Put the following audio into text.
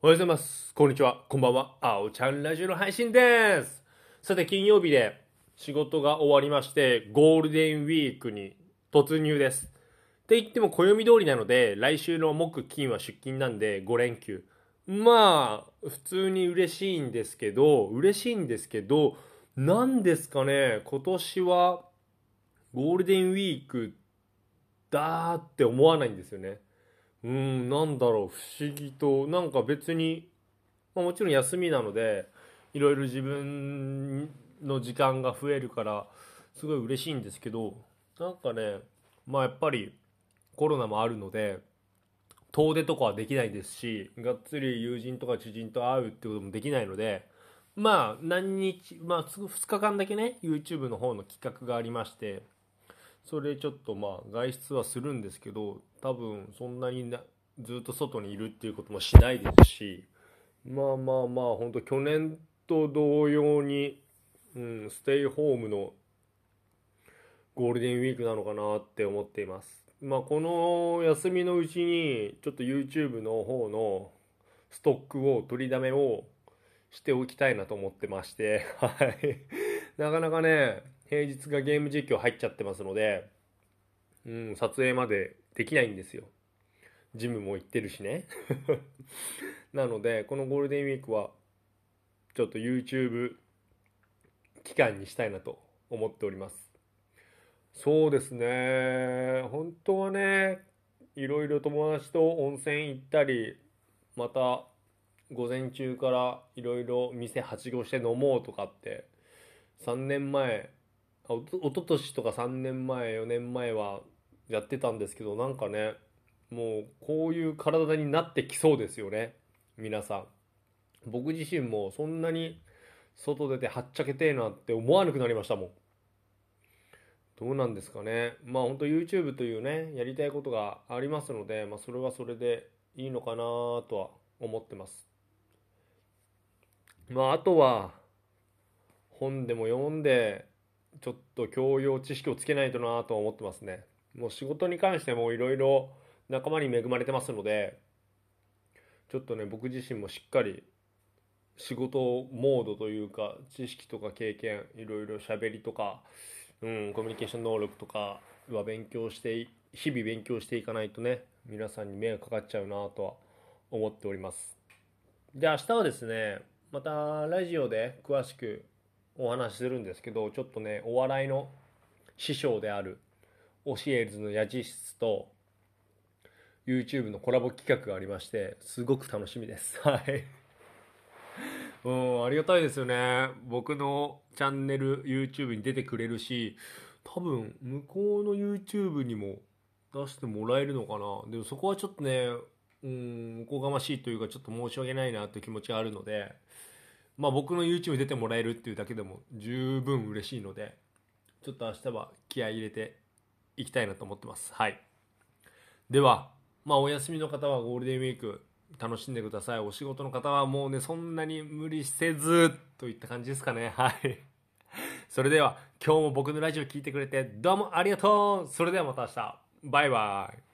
おはようございます。こんにちは。こんばんは。あおちゃんラジオの配信です。さて、金曜日で仕事が終わりまして、ゴールデンウィークに突入です。って言っても暦通りなので、来週の木、金は出勤なんで5連休。まあ、普通に嬉しいんですけど、嬉しいんですけど、なんですかね、今年はゴールデンウィークだーって思わないんですよね。うん、なんだろう、不思議と、なんか別に、まあ、もちろん休みなので、いろいろ自分の時間が増えるから、すごい嬉しいんですけど、なんかね、まあやっぱりコロナもあるので、遠出とかはできないですし、がっつり友人とか知人と会うってこともできないので、まあ何日、まあ2日間だけね、YouTube の方の企画がありまして、それちょっとまあ外出はするんですけど多分そんなになずっと外にいるっていうこともしないですしまあまあまあ本当去年と同様に、うん、ステイホームのゴールデンウィークなのかなって思っています。まあこの休みのうちにちょっと YouTube の方のストックを取りだめをしておきたいなと思ってまして はい。なかなかね平日がゲーム実況入っちゃってますので、うん、撮影までできないんですよ。ジムも行ってるしね。なので、このゴールデンウィークは、ちょっと YouTube 期間にしたいなと思っております。そうですね。本当はね、いろいろ友達と温泉行ったり、また午前中からいろいろ店はしごして飲もうとかって、3年前、おと一昨年とか3年前4年前はやってたんですけどなんかねもうこういう体になってきそうですよね。皆さん。僕自身もそんなに外出てはっちゃけてえなって思わなくなりましたもん。どうなんですかね。まあ本当 YouTube というねやりたいことがありますので、まあ、それはそれでいいのかなとは思ってます。まああとは本でも読んでちょっと教養知識をつけないとなと思ってますね。もう仕事に関してもいろいろ仲間に恵まれてますのでちょっとね僕自身もしっかり仕事モードというか知識とか経験いろいろ喋りとか、うん、コミュニケーション能力とかは勉強して日々勉強していかないとね皆さんに迷惑かかっちゃうなとは思っております。で明日はですねまたラジオで詳しくお話しするんですけどちょっとねお笑いの師匠であるオシエルズのヤジ室と YouTube のコラボ企画がありましてすごく楽しみです。はい。うんありがたいですよね。僕のチャンネル YouTube に出てくれるし多分向こうの YouTube にも出してもらえるのかな。でもそこはちょっとねうんおこがましいというかちょっと申し訳ないなという気持ちがあるのでまあ僕の YouTube に出てもらえるっていうだけでも十分嬉しいので、ちょっと明日は気合い入れていきたいなと思ってます。はい。では、まあお休みの方はゴールデンウィーク楽しんでください。お仕事の方はもうね、そんなに無理せずといった感じですかね。はい。それでは今日も僕のラジオ聞いてくれてどうもありがとうそれではまた明日。バイバイ。